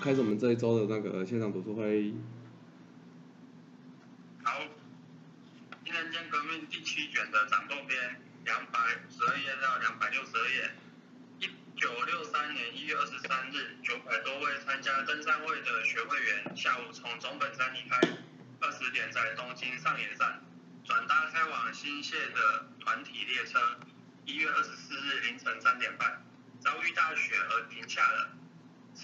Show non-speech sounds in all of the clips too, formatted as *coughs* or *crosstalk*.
开始我们这一周的那个现场读书会。好，《新人间革命》第七卷的掌动篇，两百十二页到两百六十二页。一九六三年一月二十三日，九百多位参加登山会的学会员，下午从总本山离开，二十点在东京上野站转搭开往新泻的团体列车。一月二十四日凌晨三点半，遭遇大雪而停下了。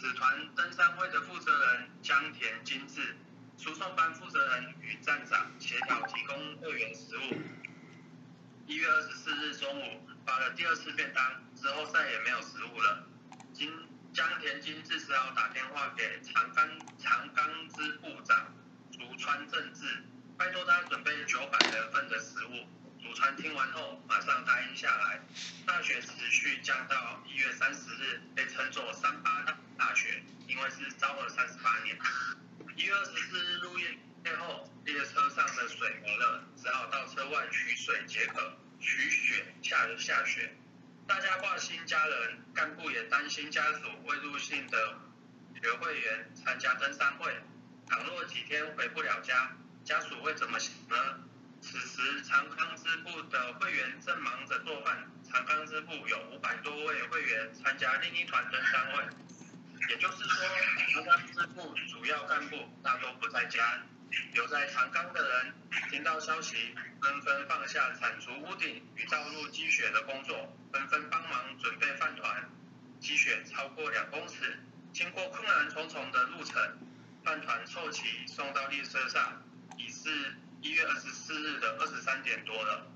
此团登山会的负责人江田金志，输送班负责人与站长协调提供会员食物。一月二十四日中午发了第二次便当，之后再也没有食物了。金江田金志只好打电话给长冈长冈支部长竹川正治，拜托他准备九百人份的食物。竹川听完后马上答应下来。大雪持续降到一月三十日，被称作三八大大雪，因为是昭和三十八年。一月二十四日入夜后，列车上的水没了，只好到车外取水解渴。取雪下下雪，大家挂心家人，干部也担心家属未入信的学会员参加登山会，倘若几天回不了家，家属会怎么想呢？此时长康支部的会员正忙着做饭，长康支部有五百多位会员参加另一团登山会，也就是说，长康支部主要干部大多不在家。留在长冈的人听到消息，纷纷放下铲除屋顶与道路积雪的工作，纷纷帮忙准备饭团。积雪超过两公尺，经过困难重重的路程，饭团凑齐送到列车上，已是一月二十四日的二十三点多了。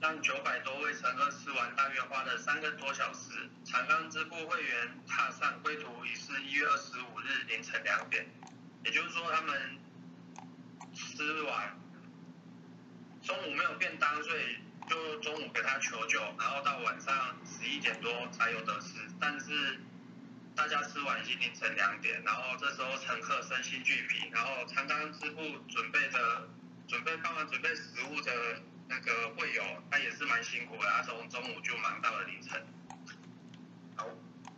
让九百多位乘客吃完，大约花了三个多小时。长冈支部会员踏上归途，已是一月二十五日凌晨两点。也就是说，他们吃完中午没有便当，所以就中午给他求救，然后到晚上十一点多才有得吃。但是大家吃完已经凌晨两点，然后这时候乘客身心俱疲，然后长冈支部准备的准备帮忙准备食物的那个会友，他也是蛮辛苦的，他从中午就忙到了凌晨。好。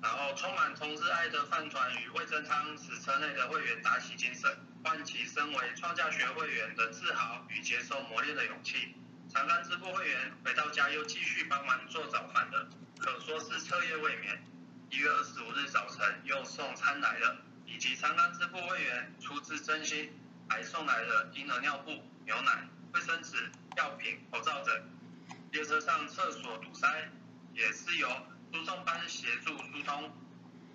然后充满同志爱的饭团与味噌汤，使车内的会员打起精神，唤起身为创价学会员的自豪与接受磨练的勇气。长冈支部会员回到家又继续帮忙做早饭的，可说是彻夜未眠。一月二十五日早晨又送餐来了，以及长冈支部会员出自真心，还送来了婴儿尿布、牛奶、卫生纸、药品、口罩等。列车上厕所堵塞，也是由。输送班协助疏通。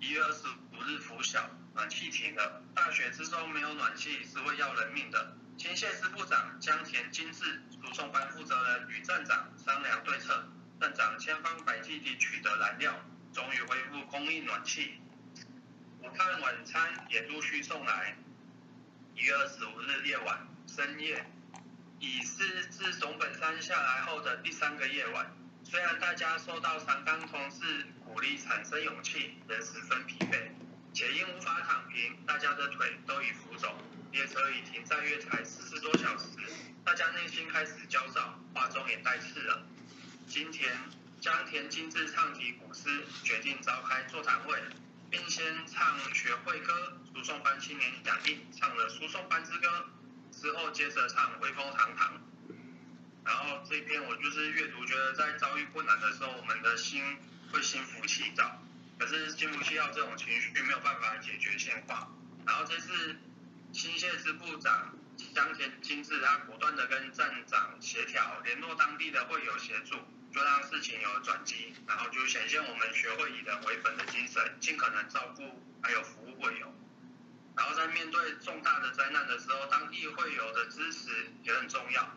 一月二十五日拂晓，暖气停了。大雪之中没有暖气是会要人命的。前线司部长江田金志、输送班负责人与站长商量对策。站长千方百计地取得燃料，终于恢复供应暖气。午饭晚餐也陆续送来。一月二十五日夜晚深夜，已是自总本山下来后的第三个夜晚。虽然大家受到长冈同事鼓励产生勇气，仍十分疲惫，且因无法躺平，大家的腿都已浮肿。列车已停在月台十四多小时，大家内心开始焦躁，话中也带刺了。今天江田金志唱题古诗，决定召开座谈会，并先唱学会歌，输送班青年奖励，唱了输送班之歌，之后接着唱威风堂堂。然后这篇我就是阅读，觉得在遭遇困难的时候，我们的心会心浮气躁。可是心浮气躁这种情绪没有办法解决现况。然后这次新县支部长江田金志，他果断的跟站长协调，联络当地的会友协助，就让事情有了转机。然后就显现我们学会以人为本的精神，尽可能照顾还有服务会友。然后在面对重大的灾难的时候，当地会友的支持也很重要。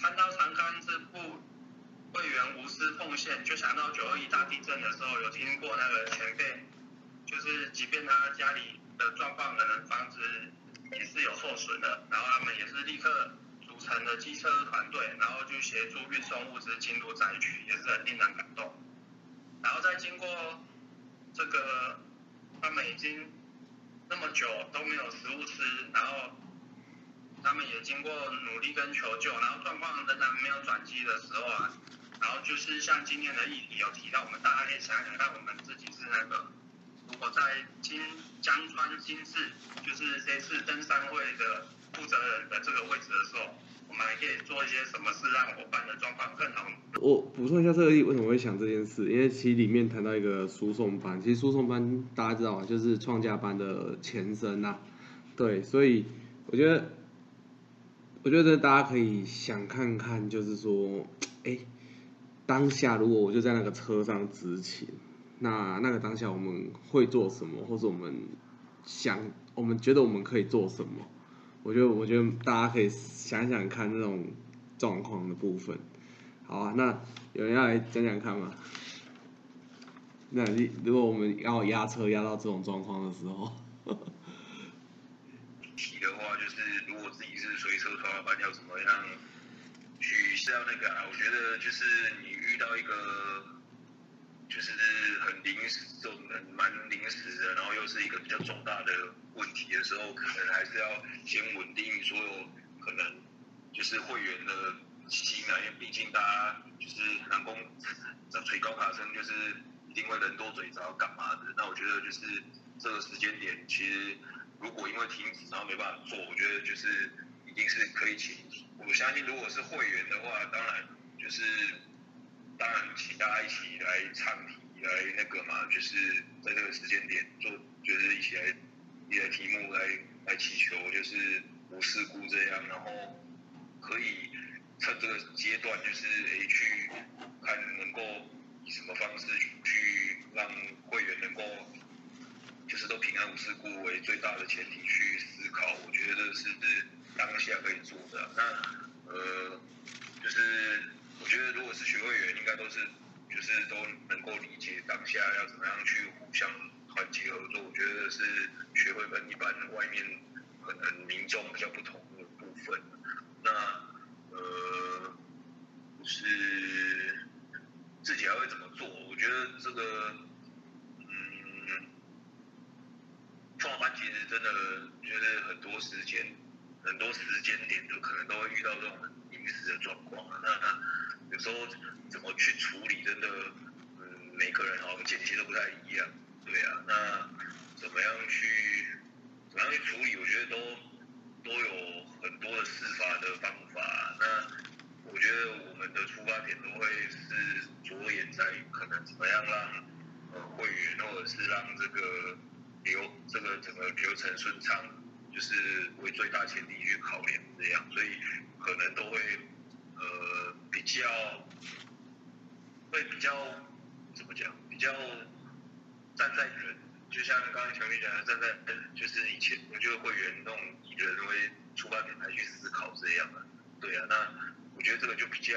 看到长冈支部会员无私奉献，就想到九二一大地震的时候，有听过那个前辈，就是即便他家里的状况可能房子也是有受损的，然后他们也是立刻组成了机车团队，然后就协助运送物资进入灾区，也是很令人感动。然后再经过这个，他们已经那么久都没有食物吃，然后。他们也经过努力跟求救，然后状况仍然没有转机的时候啊，然后就是像今天的议题有提到，我们大家可以想想看，我们自己是那个如果在金江川新市，就是这次登山会的负责人的这个位置的时候，我们可以做一些什么事让伙伴的状况更好？我补充一下这个例，为什么会想这件事？因为其实里面谈到一个输送班，其实输送班大家知道啊？就是创价班的前身呐、对，所以我觉得，我觉得大家可以想看看，就是说，哎，当下如果我就在那个车上执勤，那那个当下我们会做什么，或者我们想，我们觉得我们可以做什么？我觉得，我觉得大家可以想想看这种状况的部分。好啊，那有人要来讲讲看吗？*laughs* 那如果我们要压车压到这种状况的时候，*laughs* 提的话，就是如果自己是随车拖拉班，要怎么样去消那个啊？我觉得就是你遇到一个就是很临时、这种很蛮临时的，然后又是一个比较重大的问题的时候，可能还是要先稳定所有可能就是会员的心啊，因为毕竟大家就是南宫这吹高卡声，就是一定会人多嘴杂干嘛的。那我觉得就是这个时间点，其实如果因为停止然后没办法做，我觉得就是一定是可以请。我相信如果是会员的话，当然就是当然请大家一起来唱题来那个嘛，就是在这个时间点做，就是一起来你的题目来来祈求，就是无事故这样，然后可以趁这个阶段，就是诶去看能够以什么方式去让会员能够就是都平安无事故为最大的前提去思考，我觉得这是当下可以做的。那呃，就是我觉得如果是学会员，应该都是就是都能够理解当下要怎么样去互相团结合作。我觉得是学会跟一般外面可能民众比较不同的部分。那呃，是自己还会怎么做？我觉得这个，嗯，创班其实真的觉得很多时间、很多时间点都可能都会遇到这种临时的状况。那那有时候怎么去处理，真的，嗯，每个人好像见解都不太一样。对啊，那怎么样去怎么样去处理？我觉得都都有很多的试法的方法。那我觉得我们的出发点都会是着眼在可能怎么样让呃会员或者是让这个流这个整个流程顺畅，就是为最大前提去考量这样，所以可能都会呃比较会比较怎么讲，比较站在人，就像刚刚强烈讲的，站在就是以前我觉得会员那种以人为出发点来去思考这样的，对啊，那我觉得这个就比较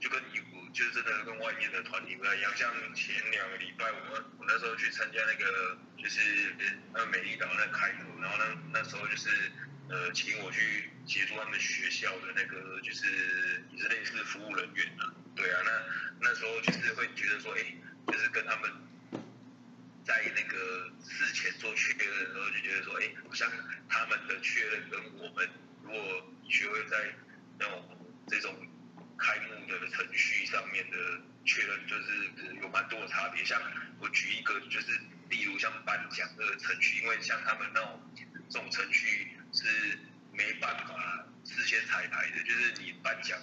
就跟你就是真的跟外面的团体不太一样，像前两个礼拜我们我那时候去参加那个就是呃美丽岛那开幕，然后呢那时候就是呃请我去协助他们学校的那个就是也是类似服务人员啊，对啊，那那时候就是会觉得说，哎，就是跟他们在那个事前做确认的时候，就觉得说，哎，好像他们的确认跟我们如果学会在那种这种开幕的程序上面的确认，就是有蛮多的差别。像我举一个，就是例如像颁奖的程序，因为像他们那种这种程序是没办法事先彩排的，就是你颁奖，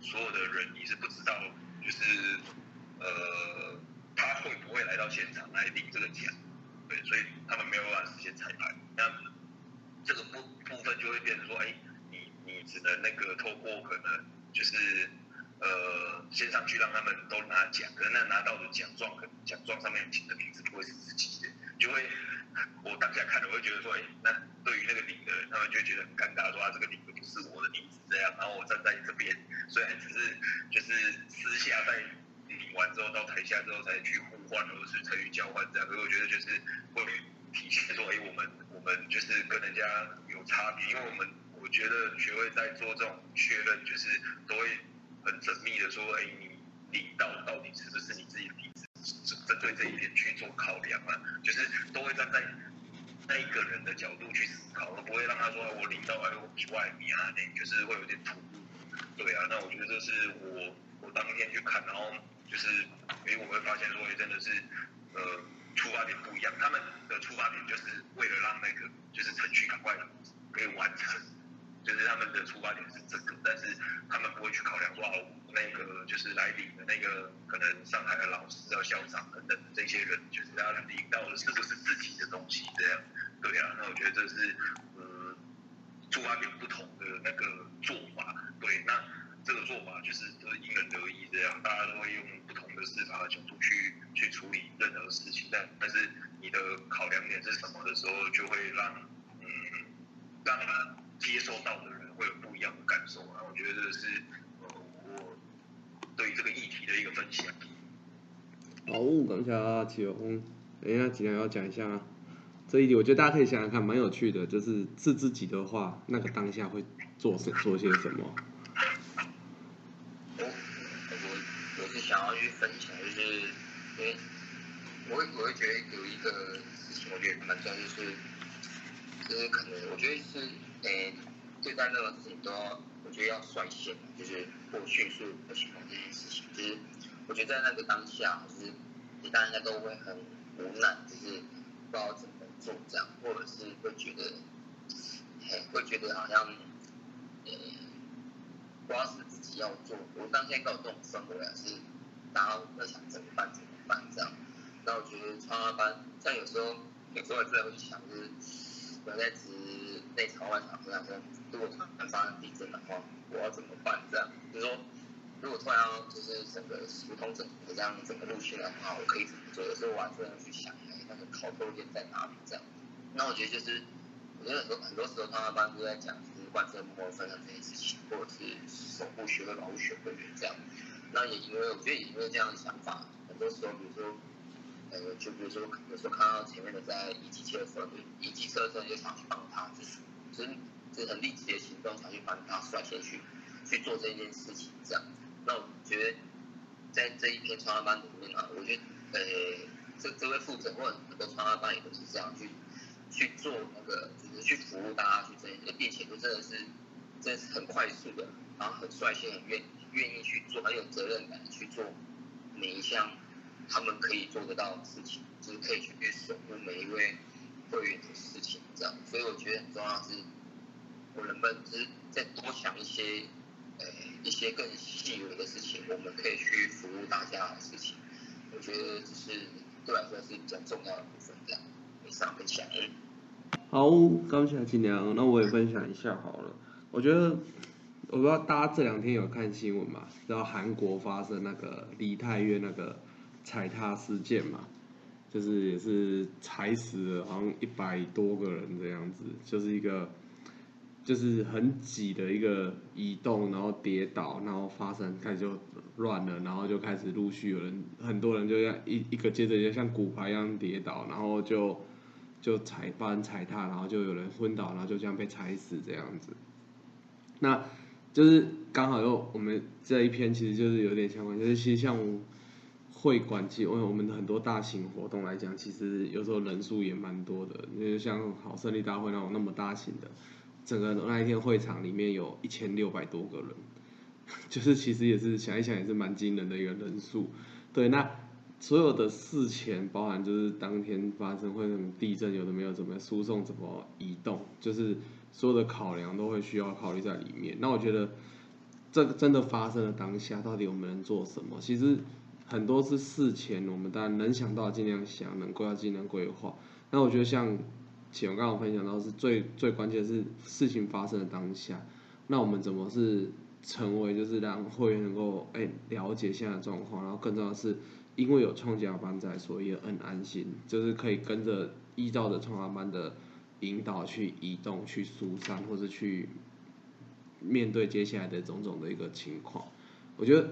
所有的人你是不知道，就是呃他会不会来到现场来领这个奖，对，所以他们没有办法实现彩排。那这个部部分就会变成说，哎，你你只能那个透过可能就是呃先上去让他们都拿奖，可是那拿到的奖状，可能奖状上面请的名字不会是自己的，就会我当下看了，我会觉得说，哎，那对于那个领的人，他们就会觉得很尴尬，说啊这个领的不是我的名字这样，然后我站在这边，虽然只是就是私下在领完之后到台下之后才去互换，或者是才去交换这样，所以我觉得就是会体现说，哎，我们我们就是跟人家有差别，因为我们我觉得学会在做这种确认，就是都会很缜密的说，哎，你领到到底是不是你自己的名字，针对这一点去做考量啊，就是都会站在那一个人的角度去思考，而不会让他说我领到哎我比外面啊，那就是会有点突兀。对啊，那我觉得这是我我当天去看，然后就是哎我会发现说，哎真的是呃出发点不一样，他们的出发点就是为了让那个就是程序赶快可以完成，就是他们的出发点是这个，但是他们不会去考量说哦，那个就是来领的那个可能上海的老师啊校长等等这些人，就是他领到的是不是自己的东西这样，对啊，那我觉得这是嗯出发点不同的那个做法，对，那这个做法就是就是因人而异这样，大家都会用不同的视法的角度去去处理任何事情，但但是你的考量点是什么的时候，就会让嗯让他接受到的人会有不一样的感受啊，我觉得这是呃我对于这个议题的一个分享。好，感谢启宏，等一下尽量要讲一下啊。这一题我觉得大家可以想想看，蛮有趣的，就是是自己的话，那个当下会做什做些什么？我我我是想要去分享，就是因为我会我会觉得有一个事情，我觉得蛮重要，就是就是可能我觉得是诶对待任何事情都要，我觉得要率先，就是或迅速的行动这件事情，就是我觉得在那个当下，就是大家都会很无奈，就是不知道怎么做这样，或者是会觉得，嘿，会觉得好像，诶，不知道是自己要做，我当天搞这种氛围啊，是大家在想怎么办怎么办这样。那我觉得创二班，像有时候有时候真的会去想，就是我在职内场外场这样说，如果突然发生地震的话，我要怎么办这样？就是说，如果突然就是整个疏通整个这样整个路线的话，我可以怎么做？有时候我还真的去想，哎，那个考透点在哪里这样？那我觉得就是，我觉得很多很多时候创二班都在讲。就是贯彻幕后分享这件事情，或者是守护学会、保护学会员这样。那也因为我觉得也因为这样的想法，很多时候比如说，呃，就比如说有时候看到前面的在移机车的时候，移机车的时候就想去帮他，就是就是就很立即的行动，想去帮他率先去去做这件事情这样。那我觉得在这一篇创二班里面啊，我觉得呃，这这位负责或者很多创二班也都是这样去。去做那个，就是去服务大家去这些，并且就真的是，真的是很快速的，然后很率先、很愿愿意去做，很有责任感去做每一项他们可以做得到的事情，就是可以去守护每一位会员的事情，这样。所以我觉得很重要是，我能不能就是再多想一些，呃，一些更细微的事情，我们可以去服务大家的事情。我觉得这是对我来说是比较重要的部分，这样。以上分享。好，刚起来尽量，那我也分享一下好了。我觉得，我不知道大家这两天有看新闻嘛？知道韩国发生那个梨泰院那个踩踏事件嘛？就是也是踩死了好像一百多个人这样子，就是一个就是很挤的一个移动，然后跌倒，然后发生开始就乱了，然后就开始陆续有人，很多人就像一一个接着一个像骨牌一样跌倒，然后就。就踩翻踩踏，然后就有人昏倒，然后就这样被踩死这样子。那就是刚好又我们这一篇其实就是有点相关，就是其实像会馆其实我们的很多大型活动来讲，其实有时候人数也蛮多的。因为像好胜利大会那种那么大型的，整个那一天会场里面有 *laughs* 一千六百多个人，*laughs* 就是其实也是想一想也是蛮惊人的一个人数。对，那。所有的事前，包含就是当天发生会什么地震，有的没有怎么输送怎么移动，就是所有的考量都会需要考虑在里面。那我觉得，这个真的发生的当下，到底我们能做什么？其实很多是事前，我们当然能想到尽量想，能规划尽量规划。那我觉得像前我刚刚分享到，是最最关键的是事情发生的当下，那我们怎么是成为就是让会员能够哎了解现在的状况，然后更重要的是。因为有创家班在，所以也很安心，就是可以跟着依照着创家班的引导去移动、去疏散，或者去面对接下来的种种的一个情况。我觉得，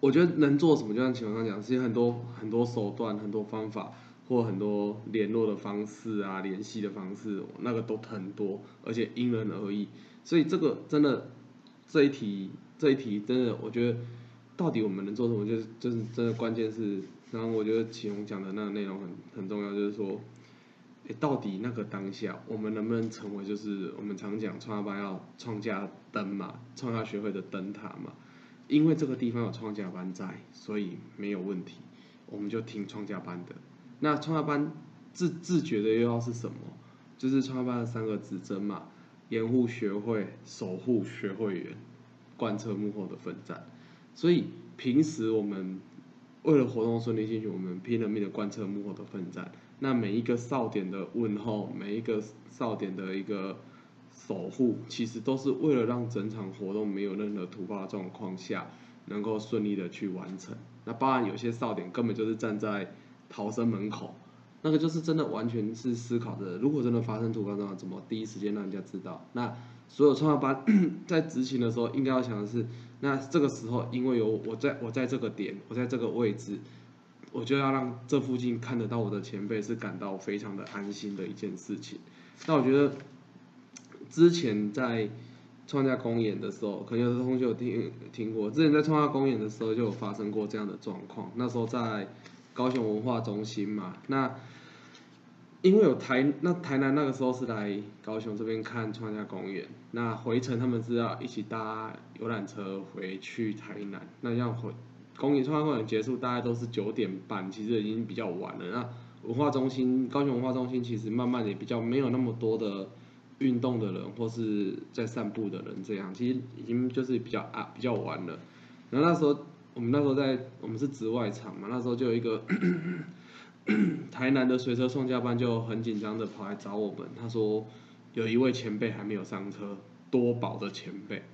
我觉得能做什么，就像前面刚讲，其实很多很多手段、很多方法，或很多联络的方式啊、联系的方式，那个都很多，而且因人而异。所以这个真的这一题，这一题真的，我觉得。到底我们能做什么？就是就是真的关键是，然后我觉得启宏讲的那个内容很很重要，就是说，诶，到底那个当下，我们能不能成为就是我们常讲创业班要创价灯嘛，创下学会的灯塔嘛？因为这个地方有创价班在，所以没有问题，我们就听创价班的。那创业班自自觉的又要是什么？就是创业班的三个指针嘛：掩护学会、守护学会员、贯彻幕后的奋战。所以平时我们为了活动顺利进行，我们拼了命的贯彻幕后的奋战。那每一个哨点的问候，每一个哨点的一个守护，其实都是为了让整场活动没有任何突发状况下，能够顺利的去完成。那当然有些哨点根本就是站在逃生门口，那个就是真的完全是思考的，如果真的发生突发状况，怎么第一时间让人家知道？那所有创业班 *coughs* 在执行的时候，应该要想的是，那这个时候因为有我在我在这个点，我在这个位置。我就要让这附近看得到我的前辈是感到非常的安心的一件事情。那我觉得之前在创价公演的时候，可能有的同学有听听过。之前在创价公演的时候就有发生过这样的状况。那时候在高雄文化中心嘛，那因为有台那台南那个时候是来高雄这边看创价公演，那回程他们是要一起搭游览车回去台南，那要回。公益创业公演结束，大概都是九点半，其实已经比较晚了。那文化中心，高雄文化中心其实慢慢也比较没有那么多的运动的人或是在散步的人，这样其实已经就是比较啊比较晚了。然后那时候我们那时候在我们是职外场嘛，那时候就有一个 *clears throat* 台南的随车送驾班就很紧张的跑来找我们，他说有一位前辈还没有上车，多宝的前辈。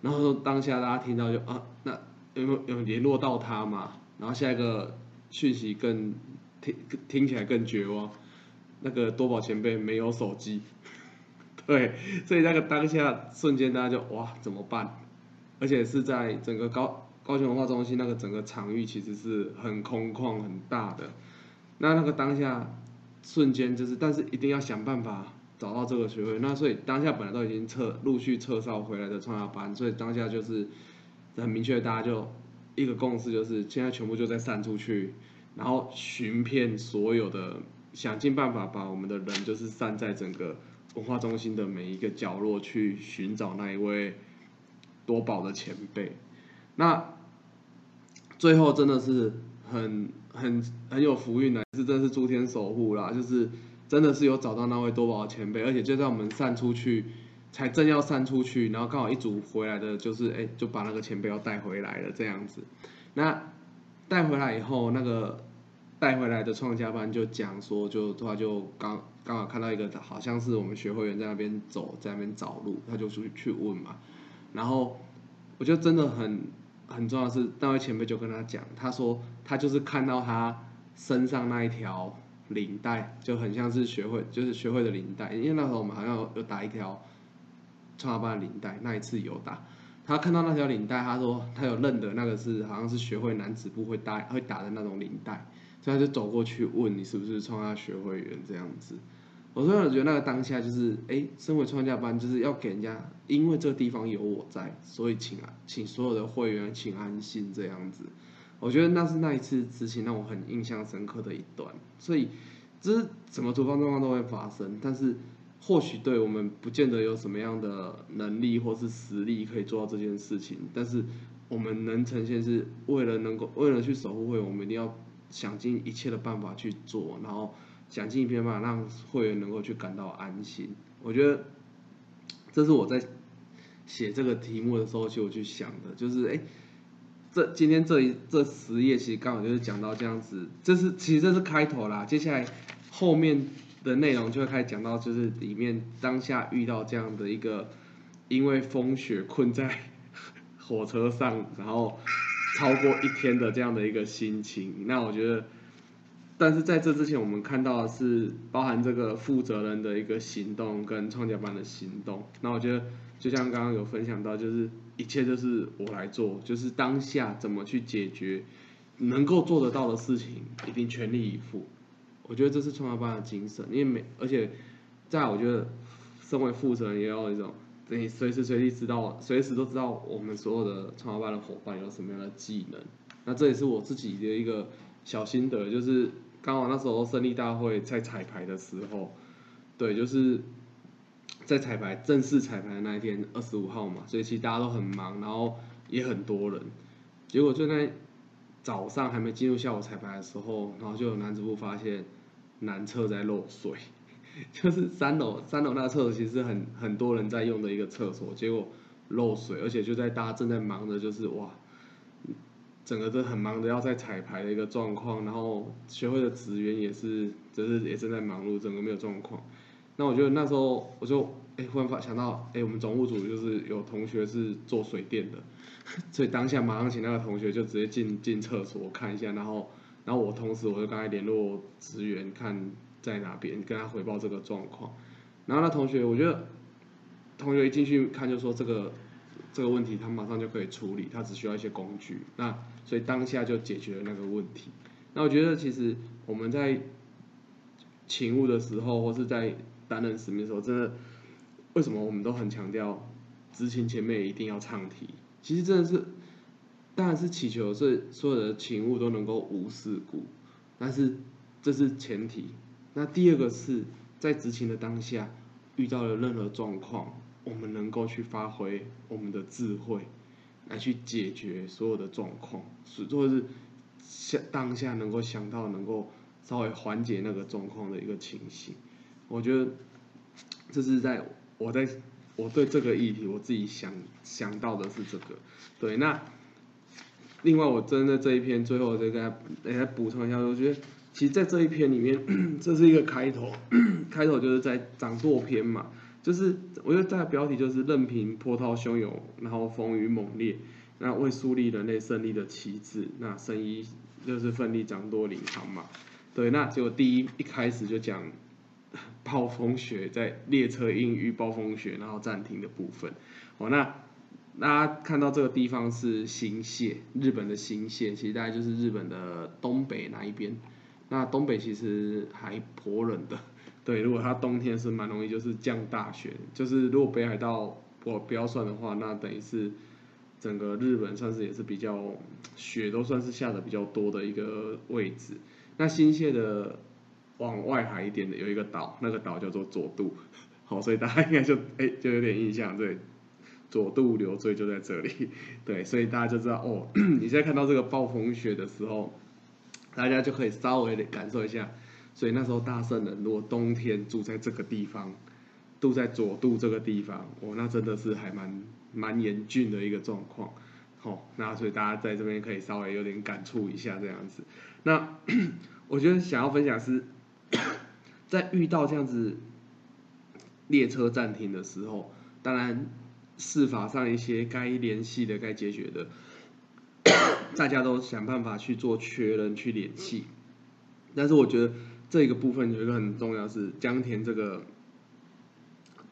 然后当下大家听到就啊那。有没有有联络到他嘛？然后下一个讯息更听听起来更绝望，那个多宝前辈没有手机，*laughs* 对，所以那个当下瞬间大家就哇怎么办？而且是在整个高高雄文化中心那个整个场域其实是很空旷很大的，那那个当下瞬间就是，但是一定要想办法找到这个学位。那所以当下本来都已经撤陆续撤哨回来的创业班，所以当下就是。很明确，大家就一个共识，就是现在全部就在散出去，然后寻遍所有的，想尽办法把我们的人就是散在整个文化中心的每一个角落去寻找那一位多宝的前辈。那最后真的是很很很有福运的，是真是诸天守护啦，就是真的是有找到那位多宝的前辈，而且就在我们散出去。才正要散出去，然后刚好一组回来的，就是哎，就把那个前辈要带回来了这样子。那带回来以后，那个带回来的创家班就讲说，就他就刚刚好看到一个，好像是我们学会员在那边走，在那边找路，他就出去去问嘛。然后我觉得真的很很重要是，那位前辈就跟他讲，他说他就是看到他身上那一条领带，就很像是学会，就是学会的领带，因为那时候我们好像有打一条。创办的领带，那一次有打，他看到那条领带，他说他有认得那个是好像是学会男子部会打会打的那种领带，所以他就走过去问你是不是创下学会员这样子。我突然觉得那个当下就是，哎，身为创价班就是要给人家，因为这个地方有我在，所以请啊，请所有的会员请安心这样子。我觉得那是那一次执行让我很印象深刻的一段，所以这是什么突发状况都会发生，但是。或许对我们不见得有什么样的能力或是实力可以做到这件事情，但是我们能呈现是为了能够为了去守护会员，我们一定要想尽一切的办法去做，然后想尽一切办法让会员能够去感到安心。我觉得这是我在写这个题目的时候就去想的，就是哎，这今天这一这十页其实刚好就是讲到这样子，这是其实这是开头啦，接下来后面。的内容就会开始讲到，就是里面当下遇到这样的一个，因为风雪困在火车上，然后超过一天的这样的一个心情。那我觉得，但是在这之前，我们看到的是包含这个负责人的一个行动跟创建班的行动。那我觉得，就像刚刚有分享到，就是一切都是我来做，就是当下怎么去解决能够做得到的事情，一定全力以赴。我觉得这是创业班的精神，因为每而且，在我觉得，身为负责人也有一种，你随时随地知道，随时都知道我们所有的创业班的伙伴有什么样的技能。那这也是我自己的一个小心得，就是刚好那时候胜利大会在彩排的时候，对，就是在彩排正式彩排的那一天，二十五号嘛，所以其实大家都很忙，然后也很多人，结果就在早上还没进入下午彩排的时候，然后就有男子部发现男厕在漏水，*laughs* 就是三楼三楼那个厕所其实很很多人在用的一个厕所，结果漏水，而且就在大家正在忙的，就是哇，整个都很忙的要在彩排的一个状况，然后学会的职员也是就是也正在忙碌，整个没有状况。那我觉得那时候我就哎忽然发想到，哎我们总务组就是有同学是做水电的。*laughs* 所以当下马上请那个同学就直接进进厕所看一下，然后然后我同时我就刚才联络职员看在哪边跟他回报这个状况，然后那同学我觉得同学一进去看就说这个这个问题他马上就可以处理，他只需要一些工具，那所以当下就解决了那个问题。那我觉得其实我们在勤务的时候或是在担任使命的时候，真的为什么我们都很强调执勤前面一定要唱题？其实真的是，当然是祈求这所有的勤务都能够无事故，但是这是前提。那第二个是在执勤的当下遇到了任何状况，我们能够去发挥我们的智慧来去解决所有的状况，是或者是想当下能够想到能够稍微缓解那个状况的一个情形。我觉得这是在我在。我对这个议题，我自己想想到的是这个，对。那另外，我真的这一篇最后再给大家补充一下，我觉得其实，在这一篇里面，*clears throat* 这是一个开头，*clears throat* 开头就是在掌舵篇嘛，就是我觉得这个标题就是任凭波涛汹涌，然后风雨猛烈，那为树立人类胜利的旗帜，那圣衣就是奋力掌舵领航嘛，对。那结果第一一开始就讲。*laughs* 暴风雪在列车因遇暴风雪然后暂停的部分，哦，那大家看到这个地方是新泻，日本的新泻，其实大概就是日本的东北那一边。那东北其实还颇冷的，*laughs* 对，如果它冬天是蛮容易就是降大雪，就是如果北海道我不要算的话，那等于是整个日本算是也是比较雪都算是下的比较多的一个位置。那新泻的。往外海一点的有一个岛，那个岛叫做佐渡，*laughs* 好，所以大家应该就哎就有点印象，对，佐渡流罪就在这里，对，所以大家就知道哦，你现在看到这个暴风雪的时候，大家就可以稍微的感受一下，所以那时候大圣人如果冬天住在这个地方，住在佐渡这个地方，哦，那真的是还蛮蛮严峻的一个状况，好，那所以大家在这边可以稍微有点感触一下这样子，那 *clears throat* 我觉得想要分享是。在遇到这样子列车暂停的时候，当然事法上一些该联系的、该解决的，大家都想办法去做确认、去联系。但是我觉得这个部分有一个很重要是江田这个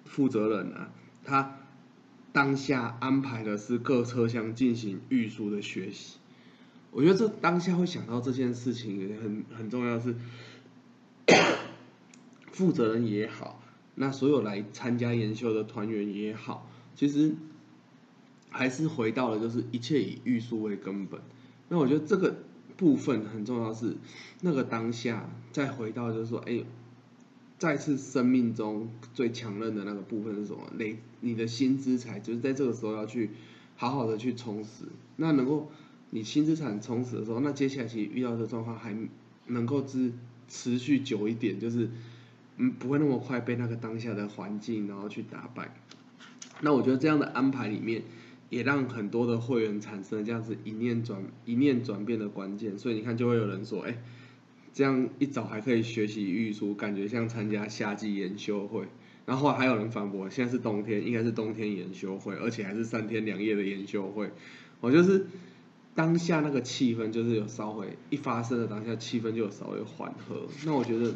负责人啊，他当下安排的是各车厢进行预书的学习。我觉得这当下会想到这件事情很很重要是。*coughs* 负责人也好，那所有来参加研修的团员也好，其实还是回到了就是一切以预术为根本。那我觉得这个部分很重要，是那个当下再回到就是说，哎，再次生命中最强韧的那个部分是什么？累你的新资产，就是在这个时候要去好好的去充实。那能够你新资产充实的时候，那接下来其实遇到的状况还能够持持续久一点，就是。嗯，不会那么快被那个当下的环境然后去打败。那我觉得这样的安排里面，也让很多的会员产生这样子一念转一念转变的关键。所以你看，就会有人说，哎，这样一早还可以学习预书，感觉像参加夏季研修会。然后还有人反驳，现在是冬天，应该是冬天研修会，而且还是三天两夜的研修会。我就是当下那个气氛，就是有稍微一发生的当下气氛就有稍微缓和。那我觉得。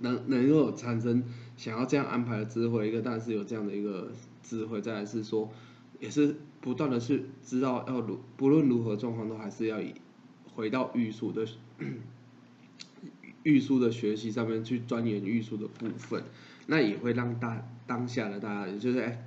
能能够产生想要这样安排的智慧，一个当然是有这样的一个智慧，再来是说，也是不断的去知道要如不论如何状况都还是要以回到玉树的 *coughs* 玉树的学习上面去钻研玉树的部分，那也会让大当下的大家就是哎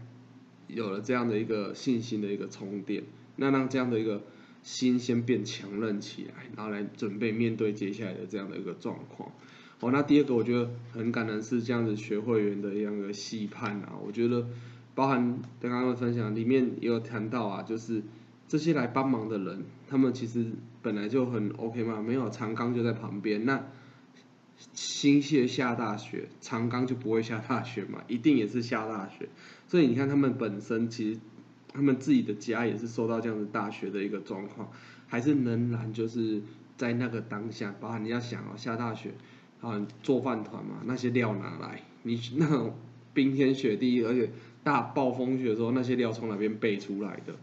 有了这样的一个信心的一个充电，那让这样的一个心先变强韧起来，然后来准备面对接下来的这样的一个状况。哦，那第二个我觉得很感人是这样子学会员的一样的细判啊，我觉得包含刚刚的分享里面也有谈到啊，就是这些来帮忙的人，他们其实本。来就很 OK 嘛，没有长冈就在旁边，那新泻下大雪，长冈就不会下大雪嘛，一定也是下大雪。所以你看他们本身其实他们自己的家也是受到这样子大雪的一个状况，还是仍然就是在那个当下，包含你要想哦，下大雪，啊做饭团嘛，那些料拿来，你那种冰天雪地，而且大暴风雪的时候，那些料从哪边备出来的？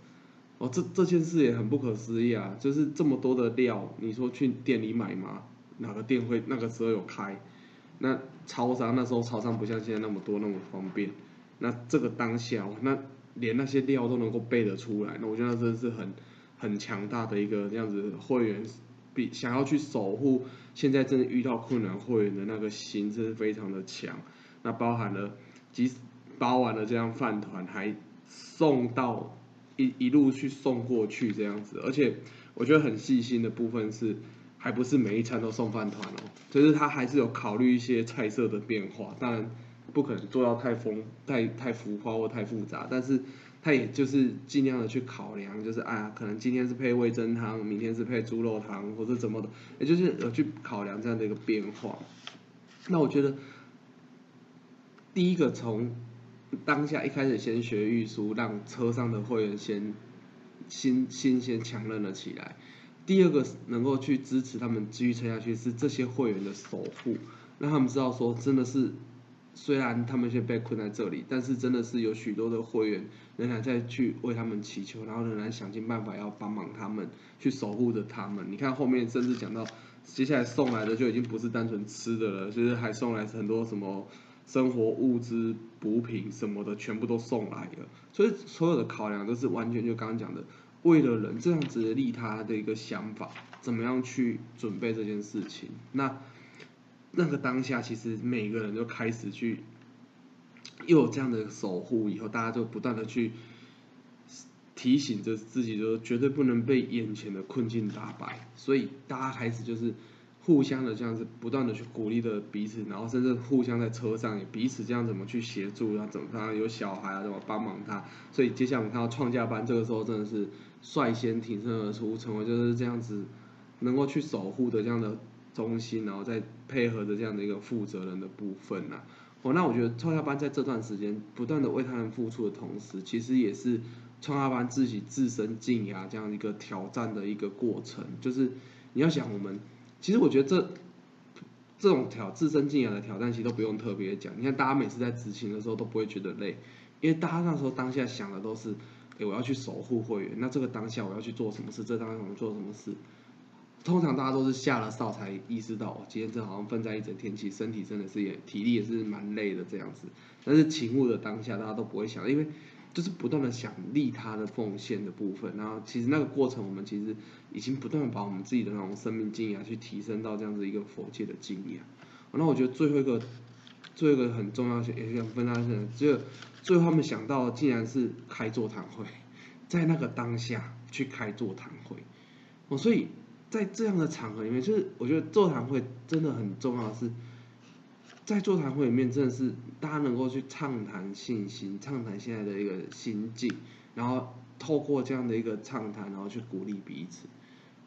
哦，这这件事也很不可思议啊！就是这么多的料，你说去店里买吗？哪个店会那个时候有开？那超商那时候超商不像现在那么多那么方便。那这个当下，那连那些料都能够备得出来，那我觉得真的是很很强大的一个这样子会员，比想要去守护现在真的遇到困难会员的那个心，真是非常的强。那包含了即使包完了这样饭团，还送到一一路去送过去这样子，而且我觉得很细心的部分是，还不是每一餐都送饭团哦，就是他还是有考虑一些菜色的变化，当然。不可能做到太丰、太太浮夸或太复杂，但是他也就是尽量的去考量，就是啊，可能今天是配味增汤，明天是配猪肉汤，或者怎么的，也就是有去考量这样的一个变化。那我觉得，第一个从当下一开始先学玉书，让车上的会员先新新鲜强韧了起来。第二个能够去支持他们继续撑下去，是这些会员的守护，让他们知道说真的是。虽然他们现在被困在这里，但是真的是有许多的会员仍然在去为他们祈求，然后仍然想尽办法要帮忙他们，去守护着他们。你看后面甚至讲到，接下来送来的就已经不是单纯吃的了，就是还送来很多什么生活物资、补品什么的，全部都送来了。所以所有的考量都是完全就刚刚讲的，为了人这样子利他的一个想法，怎么样去准备这件事情？那。那个当下，其实每个人都开始去，又有这样的守护，以后大家就不断的去提醒着自己，就绝对不能被眼前的困境打败。所以大家开始就是互相的这样子，不断的去鼓励着彼此，然后甚至互相在车上也彼此这样怎么去协助，然后怎么他有小孩啊，怎么帮忙他。所以接下来我们看到创价班这个时候真的是率先挺身而出，成为就是这样子能够去守护的这样的。中心，然后再配合着这样的一个负责人的部分呐，哦，那我觉得创业班在这段时间不断的为他们付出的同时，其实也是创业班自己自身进压这样一个挑战的一个过程。就是你要想我们，其实我觉得这这种挑自身进压的挑战，其实都不用特别讲。你看大家每次在执行的时候都不会觉得累，因为大家那时候当下想的都是，哎，我要去守护会员，那这个当下我要去做什么事？这当下我们做什么事？通常大家都是下了哨才意识到，今天这好像奋战一整天，其实身体真的是也体力也是蛮累的这样子。但是勤务的当下，大家都不会想，因为就是不断的想利他的奉献的部分。然后其实那个过程，我们其实已经不断的把我们自己的那种生命经验去提升到这样子一个佛界的经验。那我觉得最后一个，最后一个很重要也想分享是，就最后他们想到竟然是开座谈会，在那个当下去开座谈会。哦，所以。在这样的场合里面，就是我觉得座谈会真的很重要，是在座谈会里面真的是大家能够去畅谈信心，畅谈现在的一个心境，然后透过这样的一个畅谈，然后去鼓励彼此。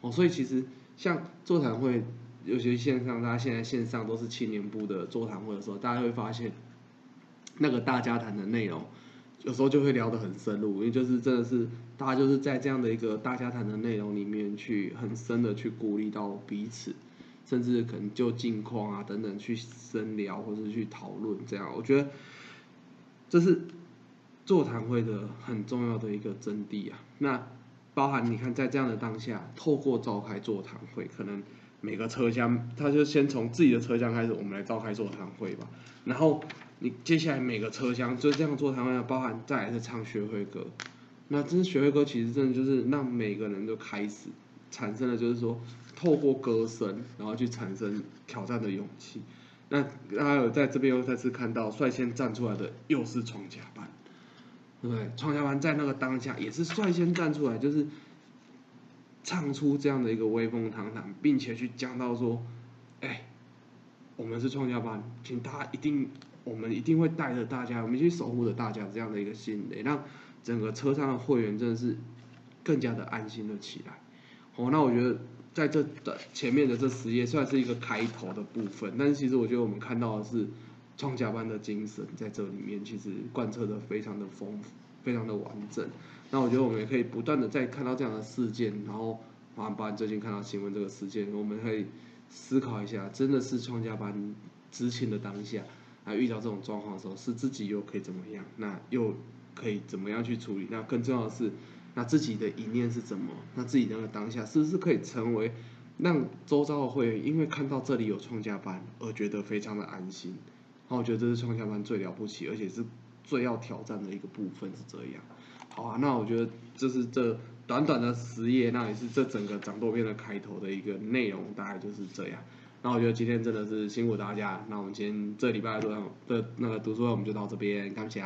哦，所以其实像座谈会，尤其线上，大家现在线上都是青年部的座谈会的时候，大家会发现那个大家谈的内容。有时候就会聊得很深入，因为就是真的是大家就是在这样的一个大家谈的内容里面去很深的去鼓励到彼此，甚至可能就近况啊等等去深聊或者去讨论这样，我觉得这是座谈会的很重要的一个真谛啊。那包含你看在这样的当下，透过召开座谈会，可能每个车厢他就先从自己的车厢开始，我们来召开座谈会吧，然后。你接下来每个车厢就这样做，台湾要包含再来是唱学会歌，那这学会歌其实真的就是让每个人都开始产生了，就是说透过歌声，然后去产生挑战的勇气。那大家有在这边又再次看到率先站出来的又是创家班，对不对？创家班在那个当下也是率先站出来，就是唱出这样的一个威风堂堂，并且去讲到说，哎，我们是创家班，请大家一定。我们一定会带着大家，我们去守护着大家这样的一个心，也让整个车上的会员真的是更加的安心了起来。哦，那我觉得在这的前面的这十页算是一个开头的部分，但是其实我觉得我们看到的是创家班的精神在这里面，其实贯彻的非常的丰富，非常的完整。那我觉得我们也可以不断的在看到这样的事件，然后包含最近看到新闻这个事件，我们可以思考一下，真的是创家班执勤的当下，那遇到这种状况的时候，是自己又可以怎么样？那又可以怎么样去处理？那更重要的是，那自己的一念是怎么？那自己那个当下是不是可以成为让周遭的会员因为看到这里有创家班而觉得非常的安心？那我觉得这是创家班最了不起，而且是最要挑战的一个部分是这样。好啊，那我觉得这是这短短的十页，那也是这整个掌舵片的开头的一个内容，大概就是这样。那我觉得今天真的是辛苦大家，那我们今天这礼拜的这那个读书会我们就到这边，感谢。